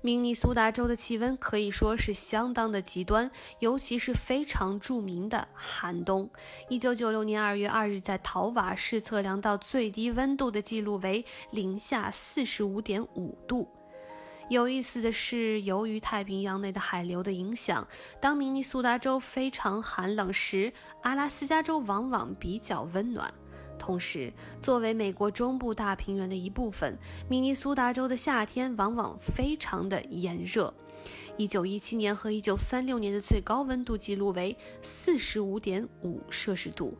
明尼苏达州的气温可以说是相当的极端，尤其是非常著名的寒冬。一九九六年二月二日，在陶瓦市测量到最低温度的记录为零下四十五点五度。有意思的是，由于太平洋内的海流的影响，当明尼苏达州非常寒冷时，阿拉斯加州往往比较温暖。同时，作为美国中部大平原的一部分，明尼苏达州的夏天往往非常的炎热。1917年和1936年的最高温度记录为45.5摄氏度，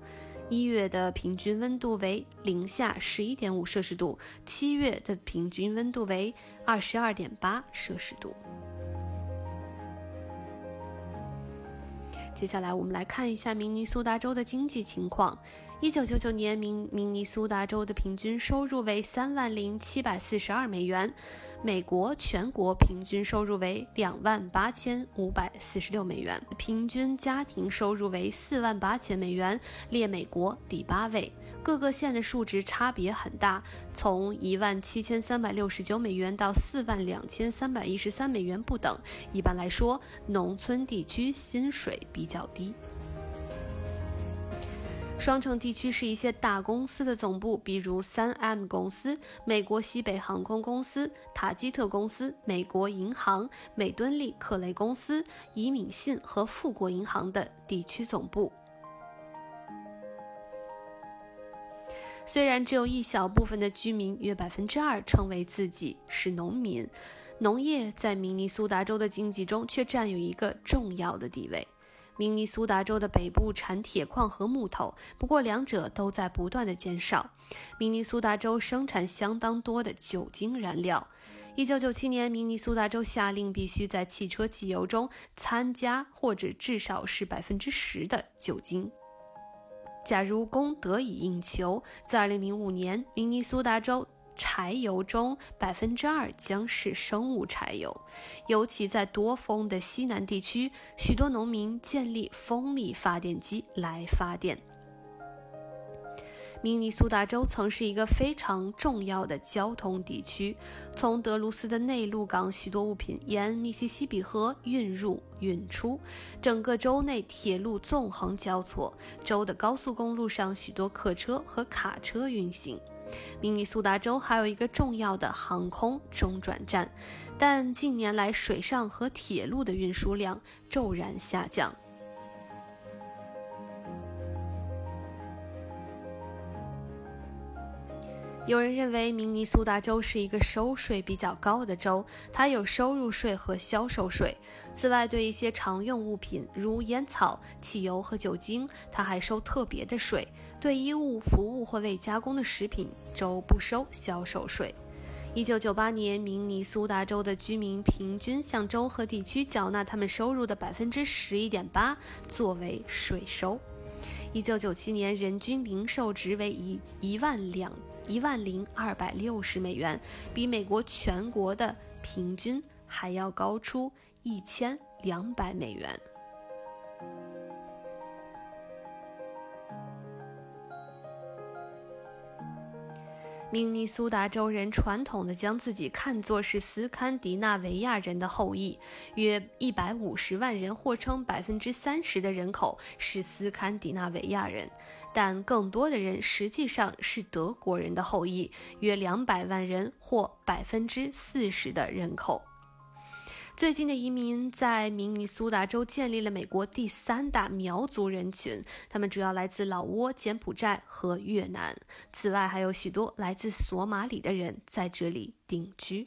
一月的平均温度为零下11.5摄氏度，七月的平均温度为22.8摄氏度。接下来，我们来看一下明尼苏达州的经济情况。一九九九年，明明尼苏达州的平均收入为三万零七百四十二美元，美国全国平均收入为两万八千五百四十六美元，平均家庭收入为四万八千美元，列美国第八位。各个县的数值差别很大，从一万七千三百六十九美元到四万两千三百一十三美元不等。一般来说，农村地区薪水比较低。双城地区是一些大公司的总部，比如三 M 公司、美国西北航空公司、塔基特公司、美国银行、美敦力克雷公司、宜敏信和富国银行的地区总部。虽然只有一小部分的居民，约百分之二，称为自己是农民，农业在明尼苏达州的经济中却占有一个重要的地位。明尼苏达州的北部产铁矿和木头，不过两者都在不断的减少。明尼苏达州生产相当多的酒精燃料。一九九七年，明尼苏达州下令必须在汽车汽油中参加或者至少是百分之十的酒精。假如供得以应求，在二零零五年，明尼苏达州。柴油中百分之二将是生物柴油，尤其在多风的西南地区，许多农民建立风力发电机来发电。明尼苏达州曾是一个非常重要的交通地区，从德鲁斯的内陆港，许多物品沿密西西比河运入运出，整个州内铁路纵横交错，州的高速公路上许多客车和卡车运行。明尼苏达州还有一个重要的航空中转站，但近年来水上和铁路的运输量骤然下降。有人认为明尼苏达州是一个收税比较高的州，它有收入税和销售税。此外，对一些常用物品如烟草、汽油和酒精，它还收特别的税。对衣物、服务或未加工的食品，州不收销售税。一九九八年，明尼苏达州的居民平均向州和地区缴纳他们收入的百分之十一点八作为税收。一九九七年，人均零售值为一一万两。一万零二百六十美元，比美国全国的平均还要高出一千两百美元。明尼苏达州人传统的将自己看作是斯堪的纳维亚人的后裔，约一百五十万人，或称百分之三十的人口是斯堪的纳维亚人，但更多的人实际上是德国人的后裔，约两百万人，或百分之四十的人口。最近的移民在明尼苏达州建立了美国第三大苗族人群，他们主要来自老挝、柬埔寨和越南。此外，还有许多来自索马里的人在这里定居。